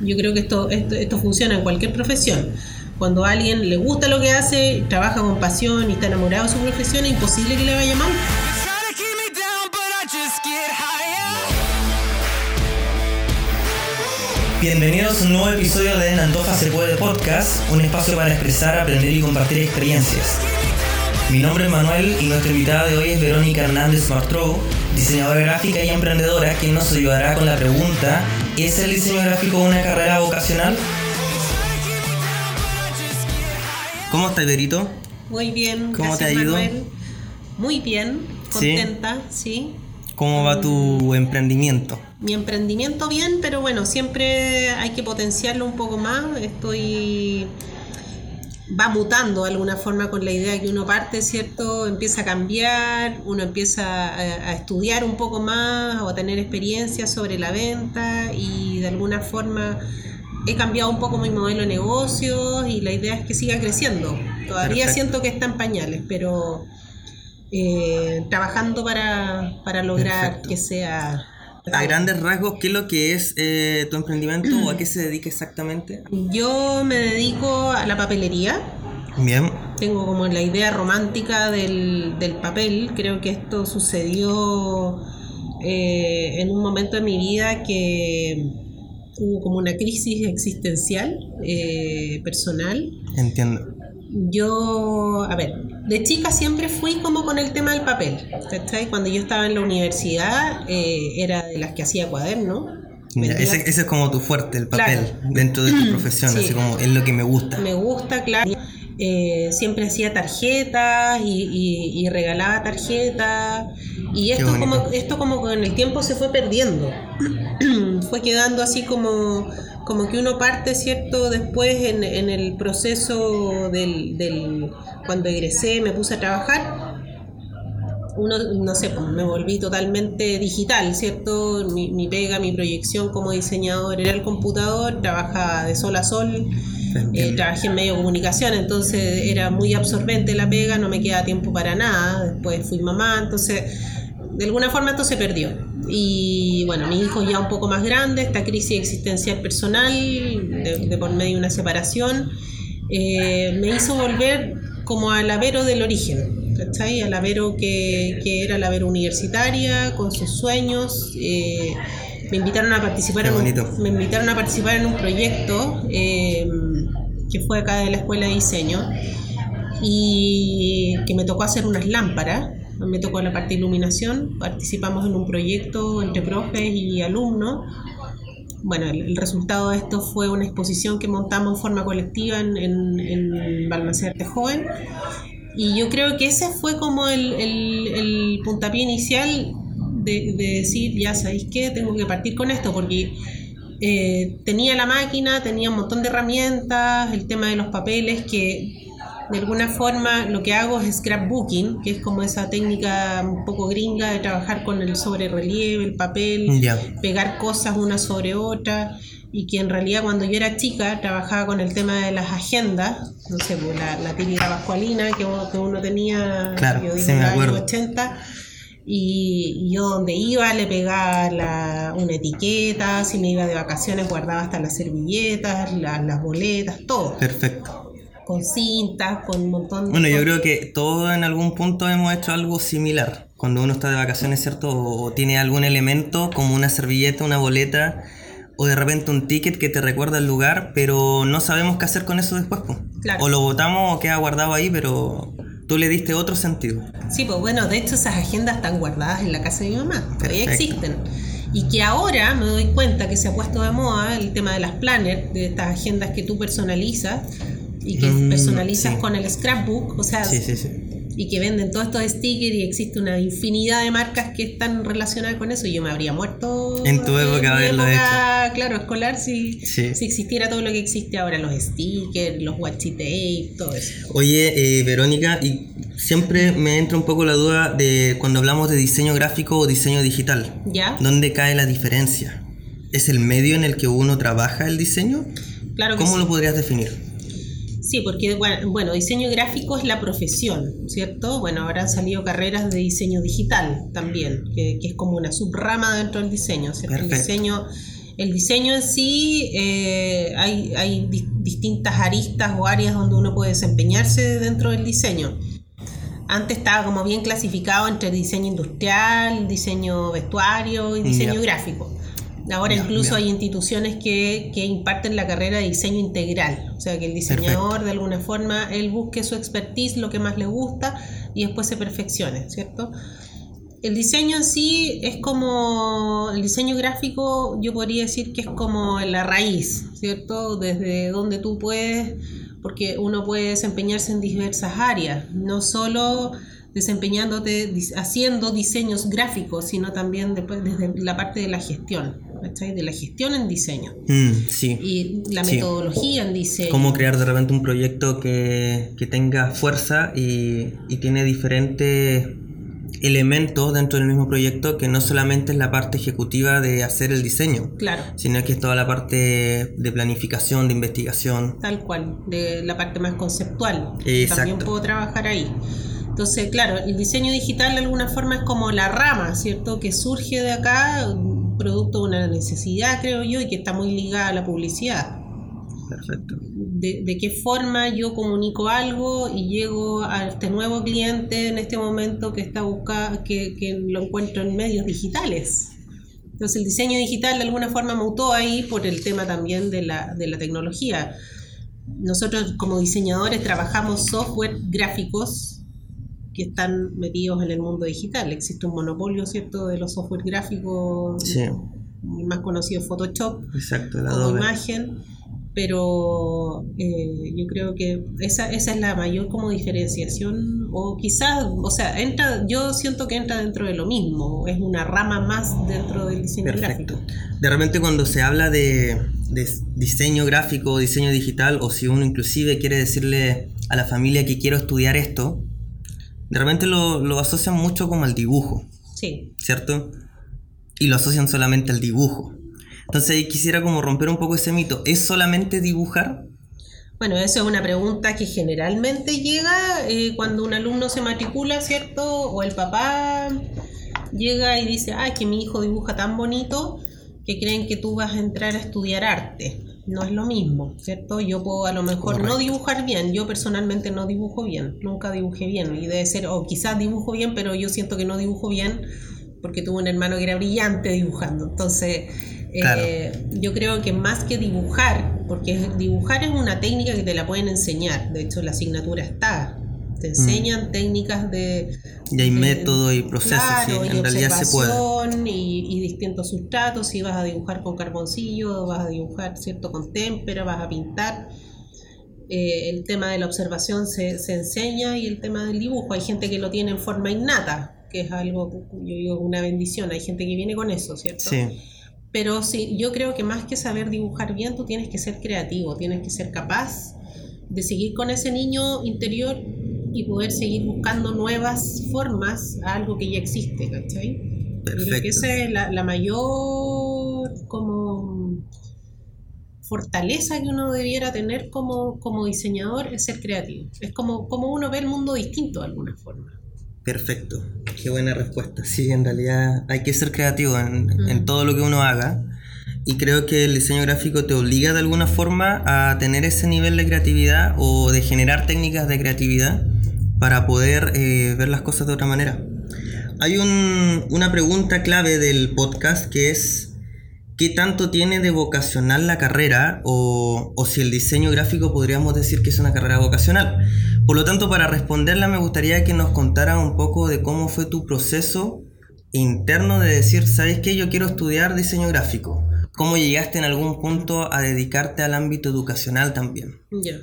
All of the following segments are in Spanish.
Yo creo que esto, esto, funciona en cualquier profesión. Cuando a alguien le gusta lo que hace, trabaja con pasión y está enamorado de su profesión, es imposible que le vaya mal. Bienvenidos a un nuevo episodio de En Antofa se puede podcast, un espacio para expresar, aprender y compartir experiencias. Mi nombre es Manuel y nuestra invitada de hoy es Verónica Hernández Martrou, diseñadora gráfica y emprendedora, quien nos ayudará con la pregunta, ¿es el diseño gráfico una carrera vocacional? ¿Cómo estás, Verito? Muy bien. ¿Cómo te ido? Manuel. Muy bien, ¿Sí? contenta, sí. ¿Cómo va tu emprendimiento? Mi emprendimiento bien, pero bueno, siempre hay que potenciarlo un poco más. Estoy va mutando de alguna forma con la idea que uno parte, ¿cierto? Empieza a cambiar, uno empieza a, a estudiar un poco más o a tener experiencia sobre la venta y de alguna forma he cambiado un poco mi modelo de negocios y la idea es que siga creciendo. Todavía Perfecto. siento que está en pañales, pero eh, trabajando para, para lograr Perfecto. que sea... A grandes rasgos, ¿qué es lo que es eh, tu emprendimiento o a qué se dedica exactamente? Yo me dedico a la papelería. Bien, Tengo como la idea romántica del, del papel. Creo que esto sucedió eh, en un momento de mi vida que hubo como una crisis existencial, eh, personal. entiendo. Yo, a ver, de chica siempre fui como con el tema del papel. ¿cachai? Cuando yo estaba en la universidad eh, era de las que hacía cuadernos. Mira, ese, ese es como tu fuerte, el papel, Claro. dentro de tu profesión, Sí. así como es lo que me gusta. Me gusta, claro. Eh, siempre hacía tarjetas y, y- y regalaba tarjetas. Y esto como, esto como con el tiempo se fue perdiendo. fue quedando así como, como que uno parte, ¿cierto? Después en, en el proceso del, del... Cuando egresé, me puse a trabajar. Uno, no sé, pues, me volví totalmente digital, ¿cierto? Mi, mi pega, mi proyección como diseñador era el computador, trabajaba de sol a sol. Eh, trabajé en medio de comunicación, entonces era muy absorbente la pega, no me quedaba tiempo para nada. Después fui mamá, entonces de alguna forma esto se perdió. Y bueno, mi hijo ya un poco más grande, esta crisis existencial personal, de, de por medio de una separación, eh, me hizo volver como al Avero del origen, ¿cachai? Al Avero que, que era la Avero universitaria, con sus sueños. eh, me invitaron a participar en un- me invitaron a participar en un proyecto eh, que fue acá de la escuela de diseño y que me tocó hacer unas lámparas. Me tocó la parte de iluminación. Participamos en un proyecto entre profes y alumnos. Bueno, el, el resultado de esto fue una exposición que montamos en forma colectiva en, en, en Balmaceda Arte Joven. Y yo creo que ese fue como el, el, el puntapié inicial de, de decir, ya sabéis qué, tengo que partir con esto, porque eh, tenía la máquina, tenía un montón de herramientas, el tema de los papeles, que de alguna forma lo que hago es scrapbooking, que es como esa técnica un poco gringa de trabajar con el sobre relieve, el papel, pegar cosas una sobre otra y que en realidad cuando yo era chica trabajaba con el tema de las agendas, no sé, pues, la, la típica pascualina que, uno- que uno tenía, Claro, yo me en los años acuerdo. 80, y, y yo donde iba le pegaba la- una etiqueta, si me iba de vacaciones guardaba hasta las servilletas, la- las boletas, todo, perfecto. Con cintas, con un montón de Bueno, yo creo que todos en algún punto hemos hecho algo similar. Cuando uno está de vacaciones, ¿cierto? O tiene algún elemento como una servilleta, una boleta o de repente un ticket que te recuerda el lugar, pero no sabemos qué hacer con eso después. po. Claro. O lo botamos o queda guardado ahí, pero tú le diste otro sentido. Sí, pues bueno, de hecho esas agendas están guardadas en la casa de mi mamá, todavía existen. Y que ahora me doy cuenta que se ha puesto de moda el tema de las planners, de estas agendas que tú personalizas y que Mm, personalizas sí. con el scrapbook, o sea, Sí, sí, sí. y que venden todos estos stickers y existe una infinidad de marcas que están relacionadas con eso. Yo me habría muerto En tu época haberlo época, claro, escolar si, si existiera todo lo que existe ahora, los stickers, los washi tape, todo eso. Oye, eh, Verónica, y siempre me entra un poco la duda de cuando hablamos de diseño gráfico o diseño digital. ¿Ya? ¿Dónde cae la diferencia? ¿Es el medio en el que uno trabaja el diseño? Claro que ¿Cómo lo podrías definir? Sí, porque bueno, diseño gráfico es la profesión, ¿cierto? Bueno, ahora han salido carreras de diseño digital también, que, que es como una subrama dentro del diseño, ¿cierto? El Perfecto. diseño El diseño en sí, eh, hay, hay distintas aristas o áreas donde uno puede desempeñarse dentro del diseño. Antes estaba como bien clasificado entre diseño industrial, diseño vestuario y diseño gráfico. Ahora incluso hay instituciones que, que, imparten la carrera de diseño integral, o sea que el diseñador de alguna forma, él busque su expertise, lo que más le gusta y después se perfeccione, ¿cierto? El diseño en sí es como, el diseño gráfico yo podría decir que es como la raíz, ¿cierto? Desde donde tú puedes, porque uno puede desempeñarse en diversas áreas, no solo desempeñándote haciendo diseños gráficos, sino también después desde la parte de la gestión. De la gestión en diseño. Mm, sí. Y la metodología en diseño. Cómo crear de repente un proyecto que, que tenga fuerza y, y tiene diferentes elementos dentro del mismo proyecto que no solamente es la parte ejecutiva de hacer el diseño, claro. sino que es toda la parte de planificación, de investigación. Tal cual, de la parte más conceptual. Exacto. También puedo trabajar ahí. Entonces, claro, el diseño digital de alguna forma es como la rama, ¿cierto? Que surge de acá, producto de una necesidad, creo yo, y que está muy ligada a la publicidad. Perfecto. De, de, qué forma yo comunico algo y llego a este nuevo cliente en este momento que está buscando, que, que, lo encuentro en medios digitales. Entonces el diseño digital de alguna forma mutó ahí por el tema también de la, de la tecnología. Nosotros como diseñadores trabajamos software gráficos que están metidos en el mundo digital. Existe un monopolio, ¿cierto?, de los software gráficos. Sí. más conocido Photoshop, Exacto, como imagen pero eh, yo creo que esa, esa es la mayor como diferenciación o quizás, o sea, entra, yo siento que entra dentro de lo mismo, es una rama más dentro del diseño Perfecto. gráfico. De repente cuando se habla de, de diseño gráfico, diseño digital, o si uno inclusive quiere decirle a la familia que quiero estudiar esto, de repente lo, lo asocian mucho como al dibujo. Sí. ¿Cierto? Y lo asocian solamente al dibujo. Entonces quisiera como romper un poco ese mito. ¿Es solamente dibujar? Bueno, eso es una pregunta que generalmente llega eh, cuando un alumno se matricula, ¿cierto? O el papá llega y dice, ay, que mi hijo dibuja tan bonito que creen que tú vas a entrar a estudiar arte. No es lo mismo, ¿cierto? Yo puedo a lo mejor no dibujar bien, yo personalmente no dibujo bien, nunca dibujé bien, y debe ser, o quizás dibujo bien, pero yo siento que no dibujo bien porque tuve un hermano que era brillante dibujando. Entonces, eh, yo creo que más que dibujar, porque dibujar es una técnica que te la pueden enseñar, de hecho la asignatura está, te mm. enseñan técnicas de... Y hay métodos y procesos, en realidad se puede. Y, y, distintos sustratos, si vas a dibujar con carboncillo, vas a dibujar cierto con témpera, vas a pintar. Eh, el tema de la observación se, se enseña y el tema del dibujo, hay gente que lo tiene en forma innata, que es algo, yo digo, una bendición, hay gente que viene con eso, ¿cierto? Sí. Pero sí, yo creo que más que saber dibujar bien, tú tienes que ser creativo, tienes que ser capaz de seguir con ese niño interior y poder seguir buscando nuevas formas a algo que ya existe, ¿cachai? Perfecto. Creo que esa es la, la mayor como fortaleza que uno debiera tener como, como diseñador es ser creativo. Es como, como uno ve el mundo distinto de alguna forma. Perfecto, qué buena respuesta. Sí, en realidad hay que ser creativo en, en, todo lo que uno haga y creo que el diseño gráfico te obliga de alguna forma a tener ese nivel de creatividad o de generar técnicas de creatividad para poder eh, ver las cosas de otra manera. Hay un, una pregunta clave del podcast que es qué tanto tiene de vocacional la carrera o, o, si el diseño gráfico podríamos decir que es una carrera vocacional. Por lo tanto, para responderla me gustaría que nos contara un poco de cómo fue tu proceso interno de decir, ¿sabes qué? Yo quiero estudiar diseño gráfico. ¿Cómo llegaste en algún punto a dedicarte al ámbito educacional también? Ya.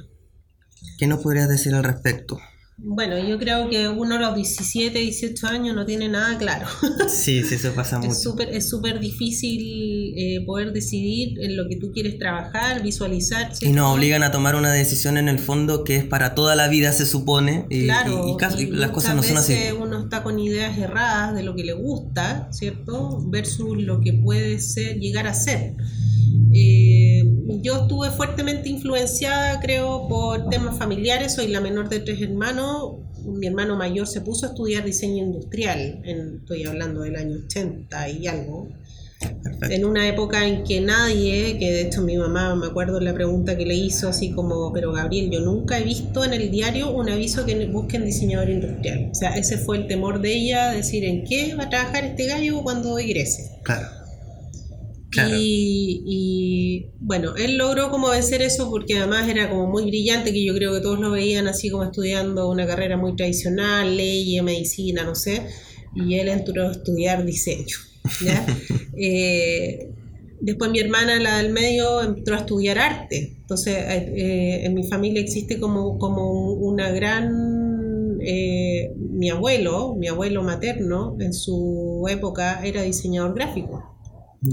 ¿Qué nos podrías decir al respecto? Bueno, yo creo que uno a los 17, 18 años no tiene nada claro. Sí, sí, eso pasa mucho. Es súper difícil eh, poder decidir en lo que tú quieres trabajar, visualizar. Y nos obligan a tomar una decisión en el fondo que es para toda la vida, se supone. Y, claro, y, y, las cosas no son así. uno está con ideas erradas de lo que le gusta, ¿cierto? Versus lo que puede ser, llegar a ser. Eh, yo estuve fuertemente influenciada, creo, por temas familiares. Soy la menor de tres hermanos. Mi hermano mayor se puso a estudiar diseño industrial. En, estoy hablando del año 80 y algo. En una época en que nadie, que de hecho mi mamá, me acuerdo la pregunta que le hizo, así como, pero Gabriel, yo nunca he visto en el diario un aviso que busquen diseñador industrial. O sea, ese fue el temor de ella, decir en qué va a trabajar este gallo cuando egrese. Claro. Y, bueno, él logró como vencer eso porque además era como muy brillante, que yo creo que todos lo veían así como estudiando una carrera muy tradicional, ley, medicina, no sé, y él entró a estudiar diseño. Eh, después mi hermana, la del medio, entró a estudiar arte. Entonces, eh, en mi familia existe como, como una gran... Eh, mi abuelo, mi abuelo materno, en su época era diseñador gráfico.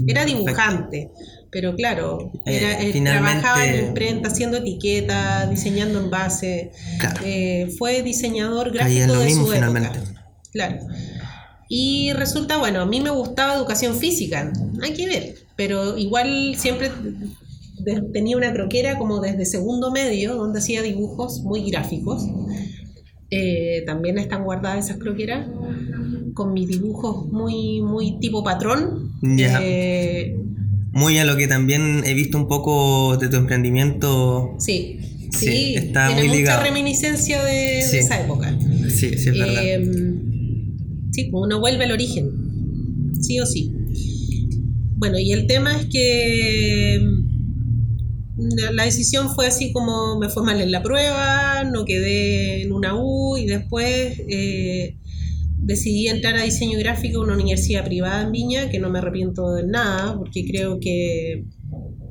Era dibujante, pero claro, era, eh, trabajaba en imprenta, haciendo etiquetas, diseñando envases. Eh, fue diseñador gráfico de su época. Claro. Y resulta, bueno, a mí me gustaba educación física, hay que ver, pero igual siempre tenía una croquera como desde segundo medio, donde hacía dibujos muy gráficos. Eh, también están guardadas esas croqueras con mis dibujos muy, muy tipo patrón. Eh, muy a lo que también he visto un poco de tu emprendimiento. Sí, sí, está tiene mucha reminiscencia de, esa época. Sí, sí, es verdad. Eh, sí, uno vuelve al origen, sí o sí. Bueno, y el tema es que la decisión fue así como me fue mal en la prueba, no quedé en una U y después eh, decidí entrar a diseño gráfico en una universidad privada en Viña, que no me arrepiento de nada, porque creo que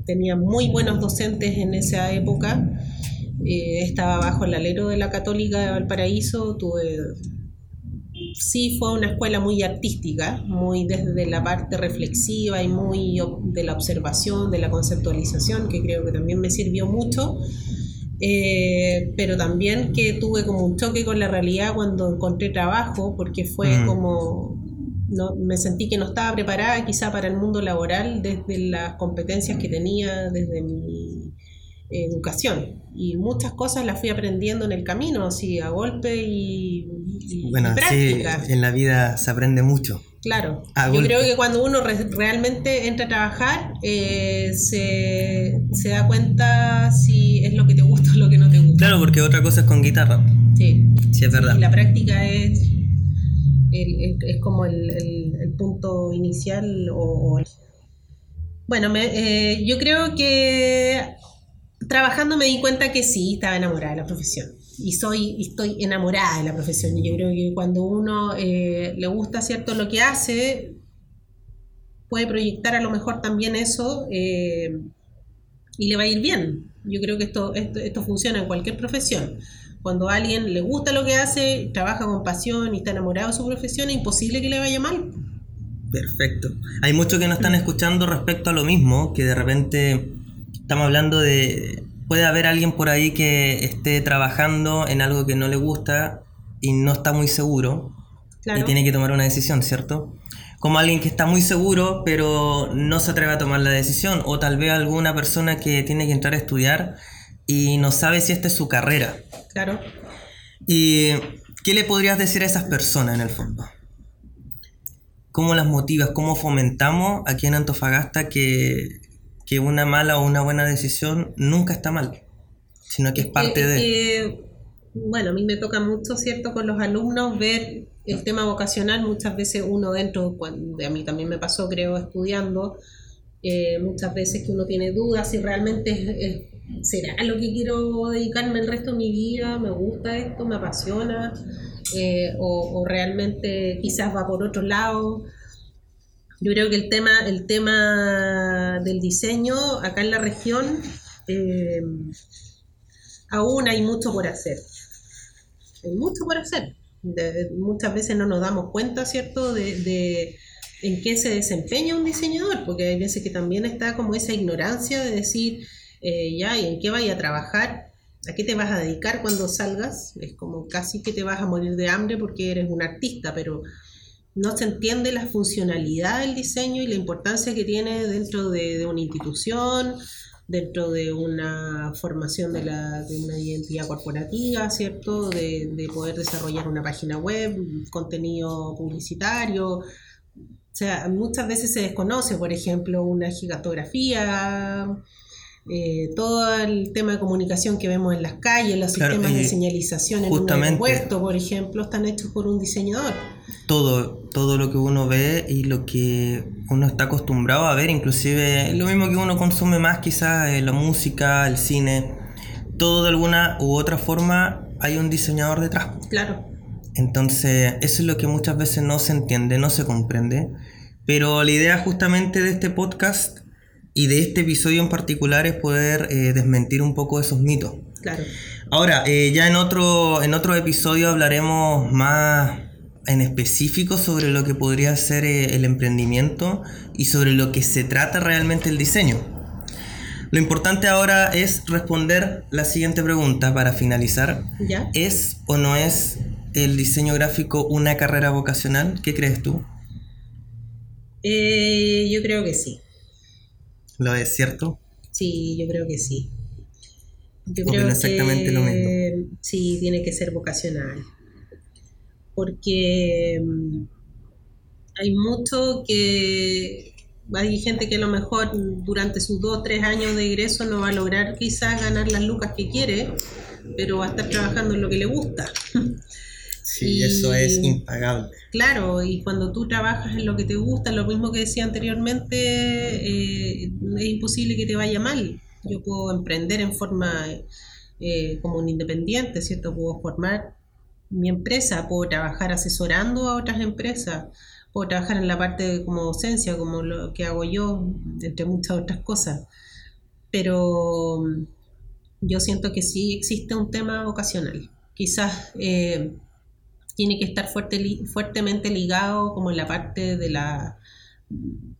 tenía muy buenos docentes en esa época. Eh, estaba bajo el alero de la Católica de Valparaíso, tuve sí fue una escuela muy artística, muy desde la parte reflexiva y muy de la observación, de la conceptualización, que creo que también me sirvió mucho, eh, pero también que tuve como un choque con la realidad cuando encontré trabajo, porque fue mm. como, no, me sentí que no estaba preparada quizá para el mundo laboral desde las competencias que tenía, desde mi educación. Y muchas cosas las fui aprendiendo en el camino, así a golpe y, bueno, práctica. en la vida se aprende mucho. Claro, yo creo que cuando uno realmente entra a trabajar, eh, se, se, da cuenta si es lo que te gusta o lo que no te gusta. Claro, porque otra cosa es con guitarra. Sí, sí es verdad. la práctica es, es como el, el, punto inicial. O, Bueno, me, eh, yo creo que trabajando me di cuenta que sí, estaba enamorada de la profesión. Y soy, estoy enamorada de la profesión. Y yo creo que cuando uno eh, le gusta cierto lo que hace, puede proyectar a lo mejor también eso eh, y le va a ir bien. Yo creo que esto, esto, esto funciona en cualquier profesión. Cuando a alguien le gusta lo que hace, trabaja con pasión y está enamorado de su profesión, es imposible que le vaya mal. Perfecto. Hay muchos que nos están escuchando respecto a lo mismo, que de repente estamos hablando de, puede haber alguien por ahí que esté trabajando en algo que no le gusta y no está muy seguro y tiene que tomar una decisión, ¿cierto? Como alguien que está muy seguro pero no se atreve a tomar la decisión o tal vez alguna persona que tiene que entrar a estudiar y no sabe si esta es su carrera. Claro. ¿Y qué le podrías decir a esas personas en el fondo? ¿Cómo las motivas? ¿Cómo fomentamos aquí en Antofagasta que que una mala o una buena decisión nunca está mal, sino que es parte de... bueno, a mí me toca mucho, ¿cierto?, con los alumnos ver el tema vocacional, muchas veces uno dentro, cuando a mí también me pasó, creo, estudiando, eh, muchas veces que uno tiene dudas si realmente será lo que quiero dedicarme el resto de mi vida, me gusta esto, me apasiona, eh, o, o, realmente quizás va por otro lado. Yo creo que el tema, el tema del diseño acá en la región eh, aún hay mucho por hacer. Hay mucho por hacer. muchas veces no nos damos cuenta, ¿cierto?, de, en qué se desempeña un diseñador, porque hay veces que también está como esa ignorancia de decir, eh, ya, ¿y en qué vaya a trabajar? ¿A qué te vas a dedicar cuando salgas? Es como casi que te vas a morir de hambre porque eres un artista, pero no se entiende la funcionalidad del diseño y la importancia que tiene dentro de, una institución, dentro de una formación de, la, de una identidad corporativa, ¿cierto? De, poder desarrollar una página web, contenido publicitario. O sea, muchas veces se desconoce, por ejemplo, una gigantografía, eh, todo el tema de comunicación que vemos en las calles, los sistemas de señalización en un aeropuerto, por ejemplo, están hechos por un diseñador. Todo, todo lo que uno ve y lo que uno está acostumbrado a ver, inclusive lo mismo que uno consume más quizás eh, la música, el cine, todo de alguna u otra forma hay un diseñador detrás. Claro. Entonces, eso es lo que muchas veces no se entiende, no se comprende. Pero la idea justamente de este podcast y de este episodio en particular es poder eh, desmentir un poco esos mitos. Claro. Ahora, eh, ya en otro, en otro episodio hablaremos más en específico sobre lo que podría ser eh, el emprendimiento y sobre lo que se trata realmente el diseño. Lo importante ahora es responder la siguiente pregunta para finalizar. ¿Ya? ¿Es o no es el diseño gráfico una carrera vocacional? ¿Qué crees tú? Eh, yo creo que sí. ¿Lo es cierto? Sí, yo creo que sí. Yo creo exactamente lo mismo. Sí, tiene que ser vocacional. Porque mm, hay mucho que hay gente que a lo mejor durante sus dos o tres años de ingreso no va a lograr quizás ganar las lucas que quiere, pero va a estar trabajando en lo que le gusta. Sí, eso es impagable. Claro, y cuando tú trabajas en lo que te gusta, lo mismo que decía anteriormente, eh, es imposible que te vaya mal. Yo puedo emprender en forma eh, como un independiente, ¿cierto? Puedo formar mi empresa, puedo trabajar asesorando a otras empresas, puedo trabajar en la parte de, como docencia, como lo que hago yo, entre muchas otras cosas. Pero yo siento que sí existe un tema vocacional. Quizás eh, tiene que estar fuerte, fuertemente ligado como en la parte de la,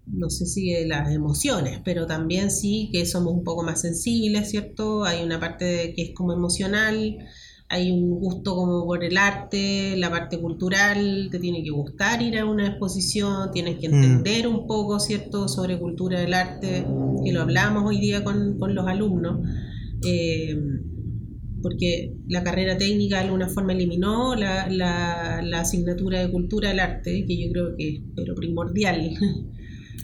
no sé si de las emociones, pero también sí que somos un poco más sensibles, ¿cierto? Hay una parte que es como emocional, hay un gusto como por el arte, la parte cultural, te tiene que gustar ir a una exposición, tienes que mm. entender un poco, ¿cierto?, sobre cultura del arte, que lo hablamos hoy día con, con los alumnos. Eh, porque la carrera técnica de alguna forma eliminó la, la, asignatura de cultura del arte, que yo creo que es pero primordial.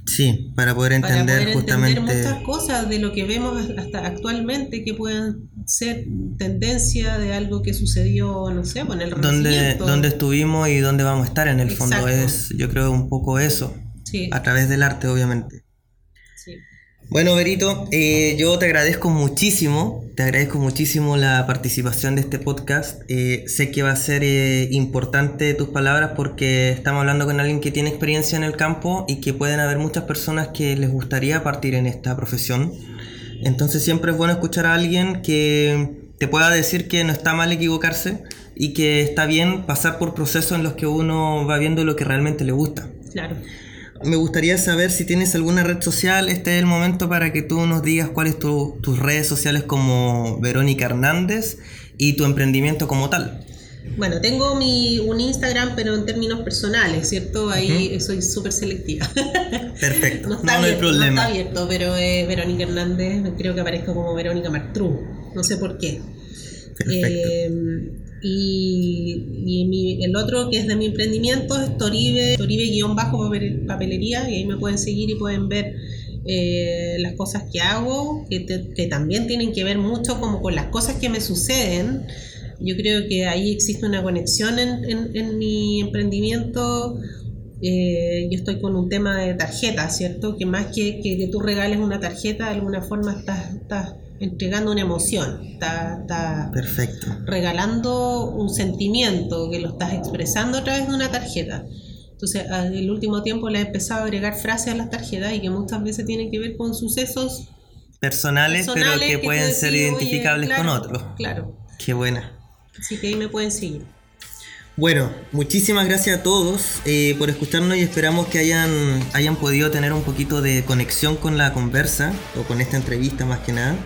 Sí, para poder entender justamente... muchas cosas de lo que vemos hasta actualmente que puedan ser tendencia de algo que sucedió, no sé, con el donde Dónde estuvimos y dónde vamos a estar en el fondo es, yo creo, un poco eso. A través del arte, obviamente. Bueno, Berito, eh, yo te agradezco muchísimo, te agradezco muchísimo la participación de este podcast. Eh, sé que va a ser eh, importante tus palabras porque estamos hablando con alguien que tiene experiencia en el campo y que pueden haber muchas personas que les gustaría partir en esta profesión. Entonces siempre es bueno escuchar a alguien que te pueda decir que no está mal equivocarse y que está bien pasar por procesos en los que uno va viendo lo que realmente le gusta. Claro me gustaría saber si tienes alguna red social. Este es el momento para que tú nos digas cuáles son tus redes sociales como Verónica Hernández y tu emprendimiento como tal. Bueno, tengo mi, un Instagram, pero en términos personales, ¿cierto? Ahí soy súper selectiva. Perfecto, no, está hay problema. No está abierto, pero es Verónica Hernández, creo que aparezco como Verónica Martrú, no sé por qué. Perfecto. Eh, y, el otro que es de mi emprendimiento es Toribe, Toribe-papelería, y ahí me pueden seguir y pueden ver eh, las cosas que hago, que, también tienen que ver mucho como con las cosas que me suceden. Yo creo que ahí existe una conexión en, mi emprendimiento. Eh, yo estoy con un tema de tarjeta, ¿cierto? Que más que, que, tú regales una tarjeta, de alguna forma estás, estás entregando una emoción, está, Perfecto. regalando un sentimiento que lo estás expresando a través de una tarjeta. Entonces, en el último tiempo le he empezado a agregar frases a las tarjetas y que muchas veces tienen que ver con sucesos personales, pero que, pueden ser identificables con otros. Claro. Qué buena. Así que ahí me pueden seguir. Bueno, muchísimas gracias a todos eh, por escucharnos y esperamos que hayan, hayan podido tener un poquito de conexión con la conversa o con esta entrevista más que nada.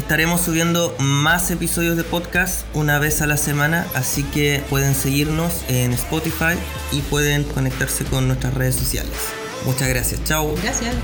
Estaremos subiendo más episodios de podcast una vez a la semana, así que pueden seguirnos en Spotify y pueden conectarse con nuestras redes sociales. Muchas gracias, chao. Gracias.